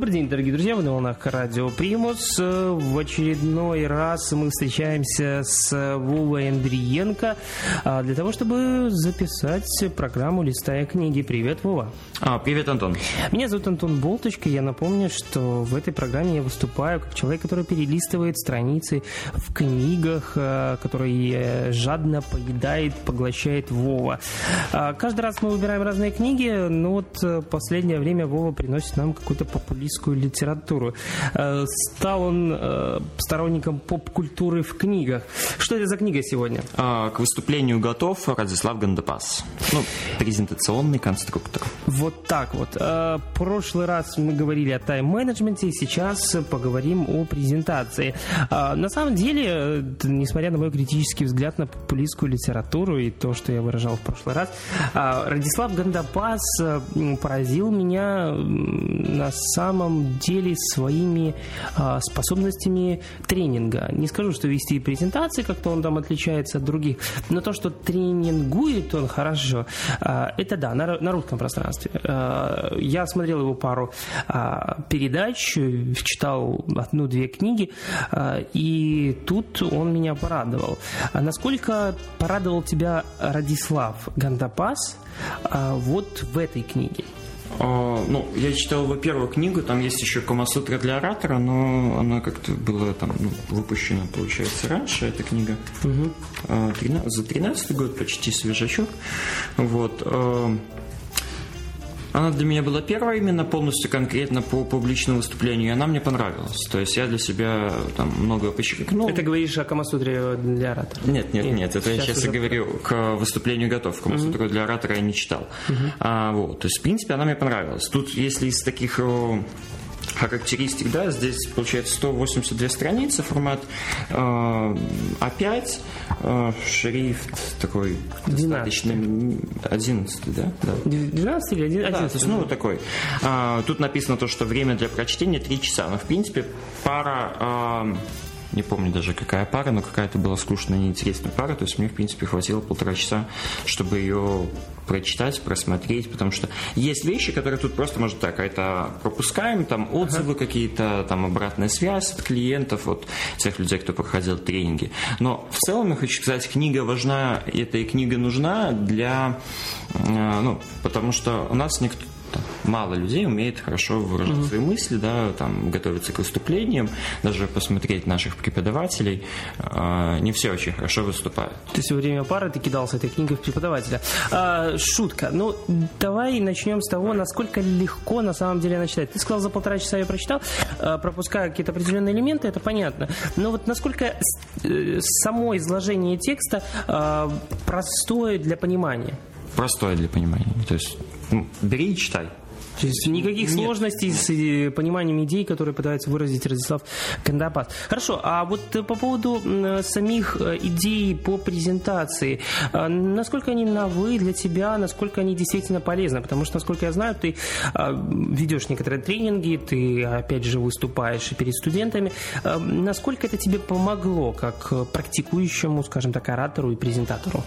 Добрый день, дорогие друзья, вы на волнах радио Примус. В очередной раз мы встречаемся с Вовой Андриенко а, для того, чтобы записать программу «Листая книги». Привет, Вова. А, привет, Антон. Меня зовут Антон Болточка. Я напомню, что в этой программе я выступаю как человек, который перелистывает страницы в книгах, а, который жадно поедает, поглощает Вова. Каждый раз мы выбираем разные книги, но вот э, последнее время Вова приносит нам какую-то популистскую литературу. Э, стал он э, сторонником поп-культуры в книгах. Что это за книга сегодня? А, к выступлению готов Радислав Гандапас. Ну, презентационный конструктор. Вот так вот. Э, в прошлый раз мы говорили о тайм-менеджменте, сейчас поговорим о презентации. На самом деле, несмотря на мой критический взгляд на популистскую литературу и то, что я выражал в прошлый раз, Радислав Гандапас поразил меня на самом деле своими а, способностями тренинга. Не скажу, что вести презентации как-то он там отличается от других, но то, что тренингует он хорошо, а, это да, на, русском пространстве. А, я смотрел его пару передач, читал одну-две книги, и тут он меня порадовал. Насколько порадовал тебя Радислав Гандапас вот в этой книге? А, ну, я читал, во-первых, книгу, там есть еще Камасутра для оратора, но она как-то была там ну, выпущена, получается, раньше, эта книга. Угу. А, 13, за 13 год, почти свежачок. Вот. Она для меня была первая именно полностью конкретно по публичному выступлению, и она мне понравилась. То есть я для себя там много подчеркнул. Это говоришь о Камасутре для оратора? Нет, нет, нет. нет это сейчас я сейчас и говорю к выступлению готов. Камасутру угу. для оратора я не читал. Угу. А, вот. То есть, в принципе, она мне понравилась. Тут, если из таких характеристик, да, здесь получается 182 страницы, формат э, А5, э, шрифт такой 12. достаточно 11, да? да? 12 или 11? 11 ну, такой. А, тут написано то, что время для прочтения 3 часа, но в принципе пара э, не помню даже какая пара, но какая-то была скучная, неинтересная пара, то есть мне, в принципе, хватило полтора часа, чтобы ее прочитать, просмотреть, потому что есть вещи, которые тут просто, может, так, это пропускаем, там отзывы ага. какие-то, там обратная связь от клиентов, от тех людей, кто проходил тренинги. Но в целом, я хочу сказать, книга важна, эта и книга нужна для, э, ну, потому что у нас никто, мало людей умеет хорошо выражать mm-hmm. свои мысли, да, там, готовиться к выступлениям, даже посмотреть наших преподавателей, э, не все очень хорошо выступают. То есть во время пары ты кидался этой книгой в преподавателя. А, шутка. Ну, давай начнем с того, насколько легко на самом деле начитать. Ты сказал, за полтора часа я прочитал, а, пропуская какие-то определенные элементы, это понятно. Но вот насколько э, само изложение текста а, простое для понимания? Простое для понимания. То есть бери и читай. То есть никаких Нет. сложностей с э, пониманием идей, которые пытается выразить Радислав Кандапас. Хорошо, а вот по поводу самих э, идей по презентации, а, насколько они новые для тебя, насколько они действительно полезны? Потому что, насколько я знаю, ты а, ведешь некоторые тренинги, ты, опять же, выступаешь перед студентами. А, насколько это тебе помогло, как практикующему, скажем так, оратору и презентатору?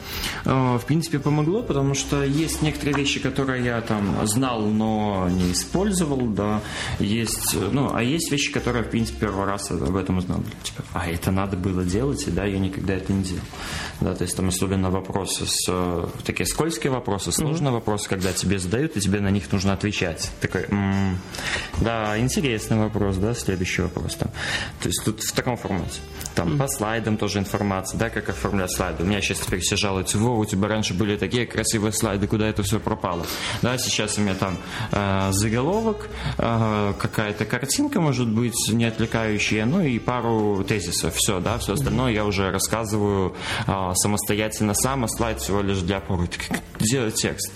В принципе, помогло, потому что есть некоторые вещи, которые я там знал, но не использовал, да, есть, ну, а есть вещи, которые, в принципе, первый раз об этом узнал, типа, а это надо было делать, и да, я никогда это не делал, да, то есть там особенно вопросы с, такие скользкие вопросы, сложные mm-hmm. вопросы, когда тебе задают, и тебе на них нужно отвечать, такой, м-м, да, интересный вопрос, да, следующий вопрос, там, то есть тут в таком формате, там, mm-hmm. по слайдам тоже информация, да, как оформлять слайды, у меня сейчас теперь все жалуются, во, у тебя раньше были такие красивые слайды, куда это все пропало, да, сейчас у меня там э, Э, заголовок, э, какая-то картинка, может быть, не отвлекающая, ну и пару тезисов. Все, да, все остальное я уже рассказываю э, самостоятельно сам, а слайд всего лишь для опоры. Делать текст.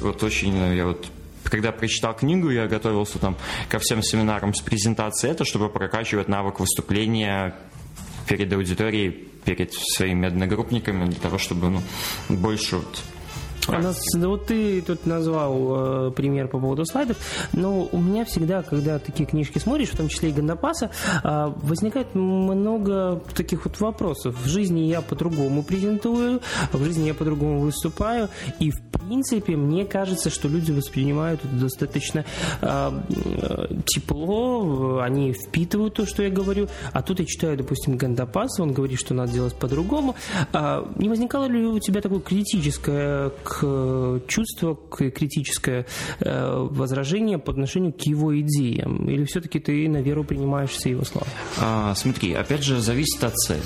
Вот очень я вот когда прочитал книгу, я готовился там ко всем семинарам с презентацией это, чтобы прокачивать навык выступления перед аудиторией, перед своими одногруппниками, для того, чтобы ну, больше вот У нас, вот ты тут назвал э, пример по поводу слайдов, но у меня всегда, когда такие книжки смотришь, в том числе и Гандапаса, э, возникает много таких вот вопросов. В жизни я по-другому презентую, в жизни я по-другому выступаю, и в принципе мне кажется, что люди воспринимают это достаточно э, тепло, они впитывают то, что я говорю, а тут я читаю, допустим, Гандапаса, он говорит, что надо делать по-другому. Э, не возникало ли у тебя такое критическое Э, чувство, критическое э, возражение по отношению к его идеям? Или все-таки ты на веру принимаешь все его слова? А, смотри, опять же, зависит от цели.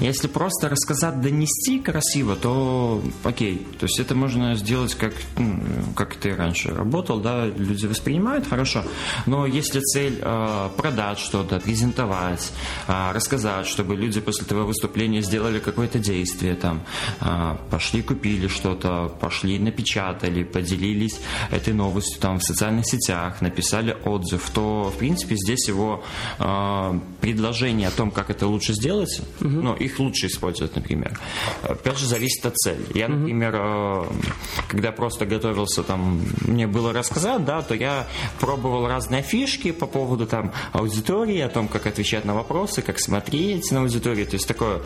Если просто рассказать, донести красиво, то окей. То есть это можно сделать, как, ну, как ты раньше работал, да, люди воспринимают хорошо. Но если цель э, продать что-то, презентовать, э, рассказать, чтобы люди после этого выступления сделали какое-то действие, там, э, пошли купили что-то, пошли напечатали, поделились этой новостью там в социальных сетях, написали отзыв, то в принципе здесь его э, предложение о том, как это лучше сделать, угу. ну, их лучше использовать, например. Опять же, зависит от цели. Я, например, э, когда просто готовился, там, мне было рассказать, да, то я пробовал разные фишки по поводу там аудитории, о том, как отвечать на вопросы, как смотреть на аудиторию, то есть такое.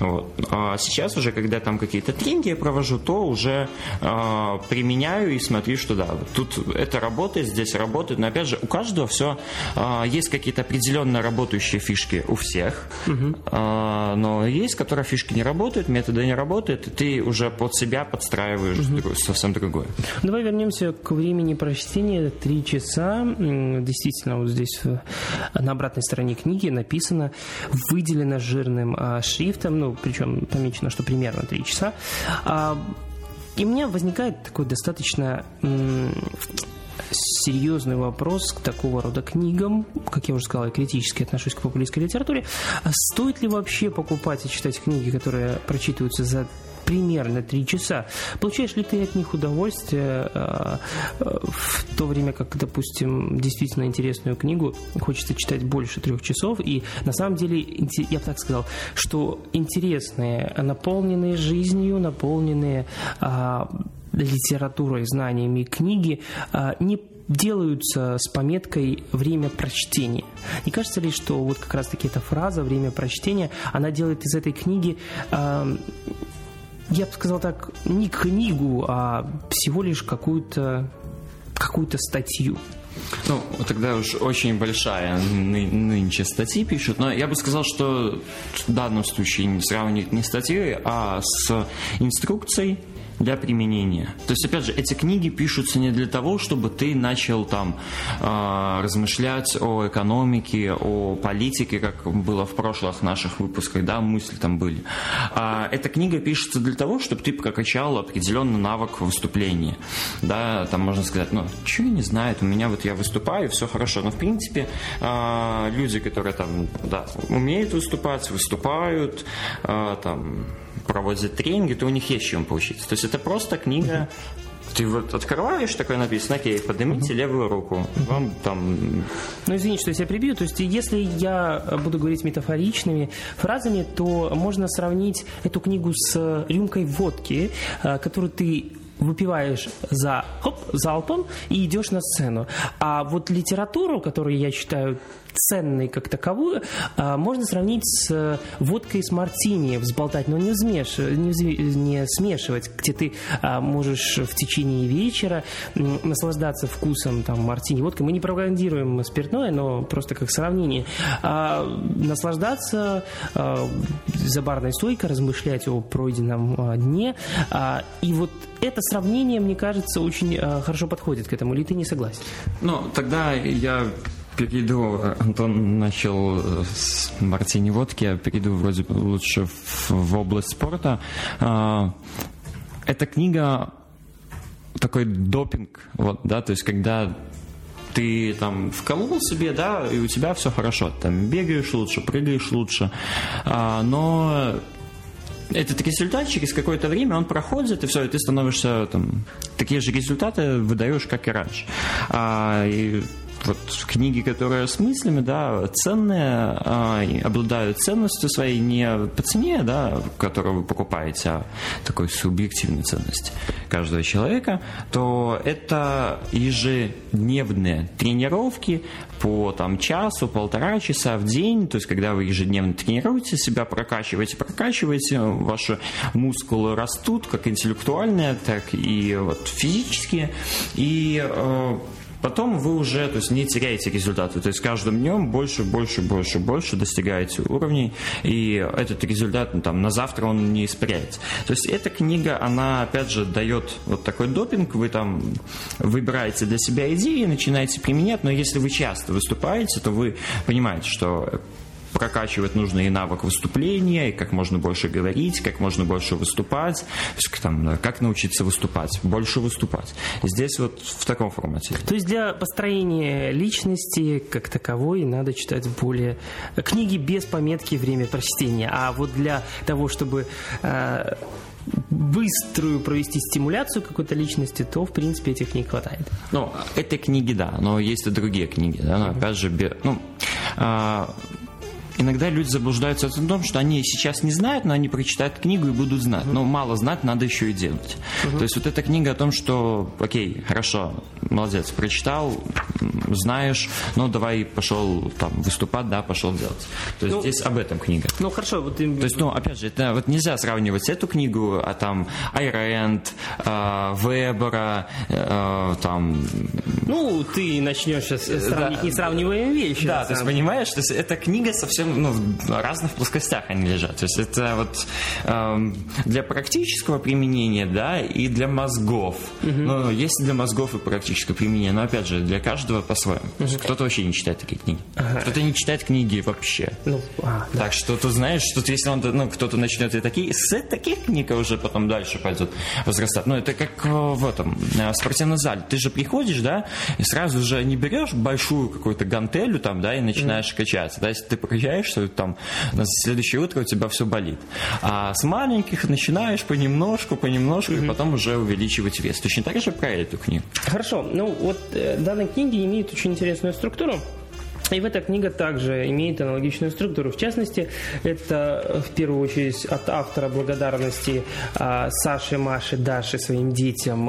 Вот. А сейчас уже, когда там какие-то тренинги я провожу, то уже э, применяю и смотрю, что да, тут это работает, здесь работает, но опять же, у каждого все э, есть какие-то определенно работающие фишки у всех, угу. э, но есть, которая фишки не работают, методы не работают, и ты уже под себя подстраиваешь угу. совсем другое. Давай вернемся к времени прочтения. Три часа. Действительно, вот здесь на обратной стороне книги написано, выделено жирным а, шрифтом, ну, причем помечено, что примерно три часа. А, и у меня возникает такой достаточно серьезный вопрос к такого рода книгам. Как я уже сказал, я критически отношусь к популистской литературе. А стоит ли вообще покупать и читать книги, которые прочитываются за примерно три часа. Получаешь ли ты от них удовольствие э, э, в то время, как, допустим, действительно интересную книгу хочется читать больше трех часов? И на самом деле, я бы так сказал, что интересные, наполненные жизнью, наполненные а, литературой, знаниями книги а, не делаются с пометкой «время прочтения». Не кажется ли, что вот как раз-таки эта фраза «время прочтения», она делает из этой книги а, я бы сказал так, не книгу, а всего лишь какую-то какую-то статью. Ну, тогда уж очень большая ны- нынче статьи пишут, но я бы сказал, что в данном случае сравнивать не статьей, а с инструкцией для применения. То есть, опять же, эти книги пишутся не для того, чтобы ты начал там э, размышлять о экономике, о политике, как было в прошлых наших выпусках, да, мысли там были. А эта книга пишется для того, чтобы ты прокачал определенный навык выступления. Да, там можно сказать, ну, я не знаю, у меня вот я выступаю, все хорошо. Но, в принципе, э, люди, которые там, да, умеют выступать, выступают, там, проводят тренинги, то у них есть чем поучиться. То есть это просто книга ты вот открываешь, такое написано, окей, поднимите uh-huh. левую руку. Вам там... Ну, извини, что я тебя прибью. То есть, если я буду говорить метафоричными фразами, то можно сравнить эту книгу с рюмкой водки, э, которую ты выпиваешь за хоп, залпом и идешь на сцену. А вот литературу, которую я читаю ценной как таковую, а, можно сравнить с э, водкой с мартини, взболтать, но не, взмеш... не, не смешивать, где ты а, можешь в течение вечера наслаждаться вкусом там, мартини, водкой. Мы не пропагандируем спиртное, но просто как сравнение. А, наслаждаться за барной стойкой, размышлять о пройденном дне. И вот это сравнение, мне кажется, очень хорошо подходит к этому. Или ты не согласен? Ну, тогда я перейду, Антон начал с мартини водки, я перейду вроде лучше в, в область спорта. А, эта книга такой допинг, вот, да, то есть когда ты там вколол себе, да, и у тебя все хорошо, там бегаешь лучше, прыгаешь лучше, а, но этот результат через какое-то время он проходит, и все, и ты становишься там такие же результаты выдаешь, как и раньше. А, и вот книги, которые с мыслями, да, ценные, э, обладают ценностью своей не по цене, да, которую вы покупаете, а такой субъективной ценности каждого человека, то это ежедневные тренировки по там, часу, полтора часа в день, то есть когда вы ежедневно тренируете себя, прокачиваете, прокачиваете, ваши мускулы растут, как интеллектуальные, так и вот физические, и э, потом вы уже то есть, не теряете результаты. То есть каждым днем больше, больше, больше, больше достигаете уровней, и этот результат ну, там, на завтра он не испаряется. То есть эта книга, она опять же дает вот такой допинг, вы там выбираете для себя идеи, начинаете применять, но если вы часто выступаете, то вы понимаете, что прокачивать нужно и навык выступления, и как можно больше говорить, как можно больше выступать, там, как научиться выступать, больше выступать. Здесь вот в таком формате. То есть для построения личности как таковой надо читать более книги без пометки время прочтения, а вот для того, чтобы э, быструю провести стимуляцию какой-то личности, то, в принципе, этих книг хватает. Ну, этой книги, да, но есть и другие книги, да, но, опять же, ну, а, иногда люди заблуждаются в том, что они сейчас не знают, но они прочитают книгу и будут знать. Но мало знать, надо еще и делать. Uh-huh. То есть вот эта книга о том, что, окей, хорошо, молодец, прочитал, знаешь, ну давай пошел там выступать, да, пошел делать. То есть ну, здесь об этом книга. Ну хорошо, вот им... То есть, ну, опять же, это вот нельзя сравнивать эту книгу, а там Айренд, э, Вебера, э, там... Ну, ты начнешь сейчас сравнить да, несравниваемые вещи. Да, то есть, понимаешь, то есть эта книга совсем ну, в разных плоскостях они лежат. То есть это вот эм, для практического применения, да, и для мозгов. Угу. Ну, есть для мозгов и практическое применение, но опять же, для каждого по-своему. Угу. Кто-то вообще не читает такие книги. Ага. Кто-то не читает книги вообще. Ну, а, да. Так что ты знаешь, что если он, ну, кто-то начнет и такие, с таких книг уже потом дальше пойдет возрастать. Ну, это как э, в этом, э, спортивном зале. Ты же приходишь, да, и сразу же не берешь большую какую-то гантелю там, да, и начинаешь mm. качаться. Да, если ты проезжаешь что там на следующее утро у тебя все болит. А с маленьких начинаешь понемножку, понемножку, mm-hmm. и потом уже увеличивать вес. Точно так же про эту книгу. Хорошо. Ну, вот э, данная книга имеет очень интересную структуру. И в эта книга также имеет аналогичную структуру. В частности, это в первую очередь от автора благодарности а, Саше, Маше, Даше, своим детям,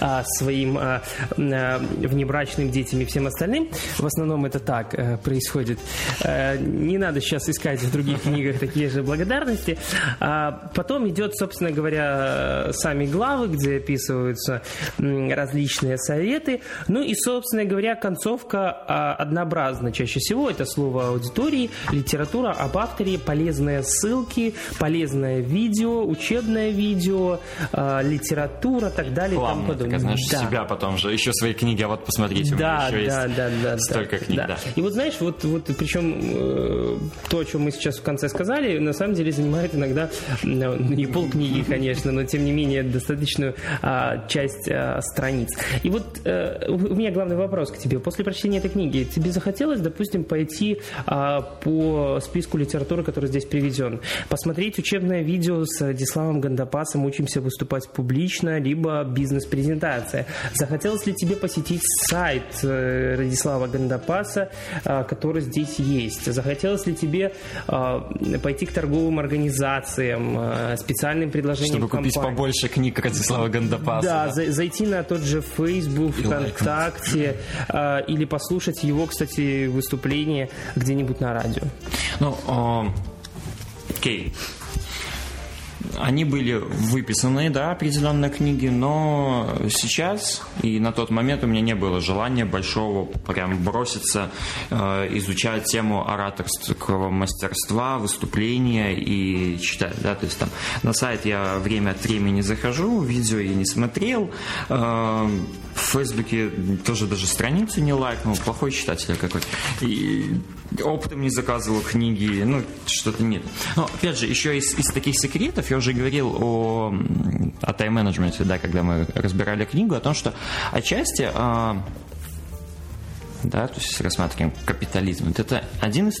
а своим а, внебрачным детям и всем остальным. В основном это так а, происходит. А, не надо сейчас искать в других книгах такие же благодарности. А потом идет, собственно говоря, сами главы, где описываются различные советы. Ну и, собственно говоря, концовка однообразна всего. Это слово аудитории, литература об авторе, полезные ссылки, полезное видео, учебное видео, э, литература, так далее. Плавно, там так, знаешь, да. себя потом же, еще свои книги, а вот посмотрите, да, у меня еще да, есть да, да, столько да, книг, да. да. И вот знаешь, вот, вот причем э, то, о чем мы сейчас в конце сказали, на самом деле занимает иногда ну, не полкниги, конечно, но тем не менее достаточную а, часть а, страниц. И вот э, у меня главный вопрос к тебе. После прочтения этой книги тебе захотелось, допустим, пойти а, по списку литературы, который здесь приведен, посмотреть учебное видео с Радиславом Гандапасом «Учимся выступать публично», либо бизнес-презентация. Захотелось ли тебе посетить сайт э, Радислава Гандапаса, а, который здесь есть? Захотелось ли тебе а, пойти к торговым организациям, а, специальным предложениям Чтобы купить компании? побольше книг Радислава Гандапаса. Да, да? зайти на тот же Facebook, ВКонтакте, а, или послушать его, кстати, выступление где-нибудь на радио? Ну, окей. Они были выписаны, да, определенные книги, но сейчас и на тот момент у меня не было желания большого прям броситься, э, изучать тему ораторского мастерства, выступления и читать, да, то есть там на сайт я время от времени захожу, видео я не смотрел, э, в Фейсбуке тоже даже страницу не лайкнул, плохой читатель какой. И оптом не заказывал книги, ну, что-то нет. Но, опять же, еще из, из таких секретов, я уже говорил о, о тайм-менеджменте, да, когда мы разбирали книгу, о том, что отчасти а, да, то есть рассматриваем капитализм, это один из,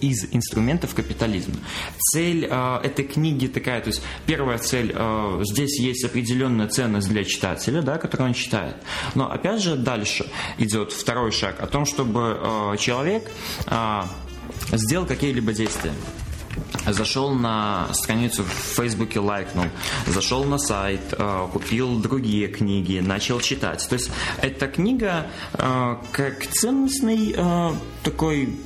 из инструментов капитализма. Цель э, этой книги такая, то есть первая цель, э, здесь есть определенная ценность для читателя, да, которую он читает. Но опять же дальше идет второй шаг о том, чтобы э, человек э, сделал какие-либо действия зашел на страницу в Фейсбуке, лайкнул, зашел на сайт, э, купил другие книги, начал читать. То есть эта книга э, как ценностный э, такой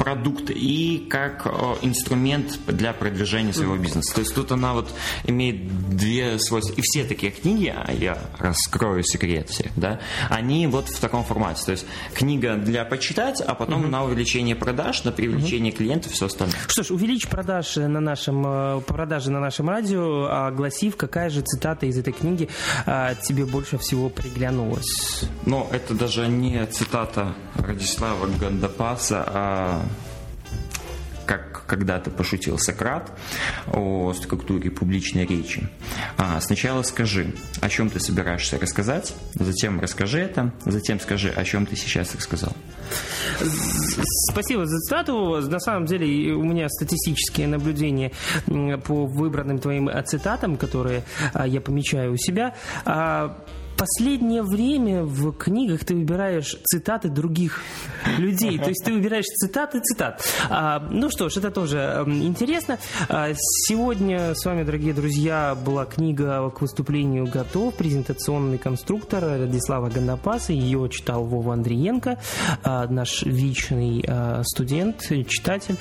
продукт и как инструмент для продвижения своего бизнеса. То есть тут она вот имеет две свойства. И все такие книги, а я раскрою секрет всех, да, они вот в таком формате. То есть книга для почитать, а потом угу. на увеличение продаж, на привлечение угу. клиентов, все остальное. Что ж, увеличь продажи на нашем, э, продажи на нашем радио, огласив, какая же цитата из этой книги а, тебе больше всего приглянулась? Ну, это даже не цитата Радислава Гандапаса, а как когда-то пошутил Сократ о структуре публичной речи. А, сначала скажи, о чем ты собираешься рассказать, затем расскажи это, затем скажи, о чем ты сейчас рассказал. Спасибо за цитату. На самом деле у меня статистические наблюдения по выбранным твоим цитатам, которые а, я помечаю у себя. Последнее время в книгах ты выбираешь цитаты других людей. То есть ты выбираешь цитаты цитат. А, ну что ж, это тоже интересно. А, сегодня с вами, дорогие друзья, была книга к выступлению «Готов», презентационный конструктор Радислава Гандапаса. Ее читал Вова Андриенко, а, наш вечный а, студент, читатель.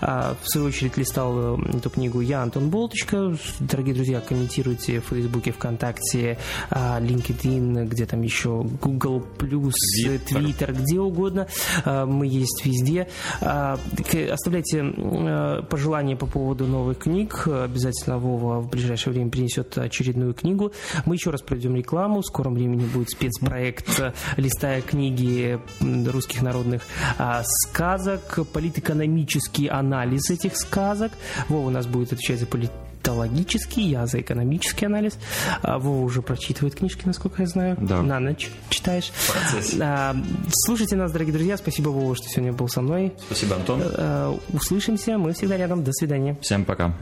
А, в свою очередь листал э, эту книгу я, Антон Болточка. Дорогие друзья, комментируйте в Фейсбуке, ВКонтакте, а, LinkedIn LinkedIn, где там еще Google+, Twitter, где угодно. А, мы есть везде. А, оставляйте пожелания по поводу новых книг. Обязательно Вова в ближайшее время принесет очередную книгу. Мы еще раз проведем рекламу. В скором времени будет спецпроект «Листая книги русских народных а, сказок», политэкономический анализ этих сказок. Вова у нас будет отвечать за политику политологический, я за экономический анализ. А Вова уже прочитывает книжки, насколько я знаю. Да. На ночь читаешь. А, слушайте нас, дорогие друзья. Спасибо, Вова, что сегодня был со мной. Спасибо, Антон. А, услышимся. Мы всегда рядом. До свидания. Всем пока.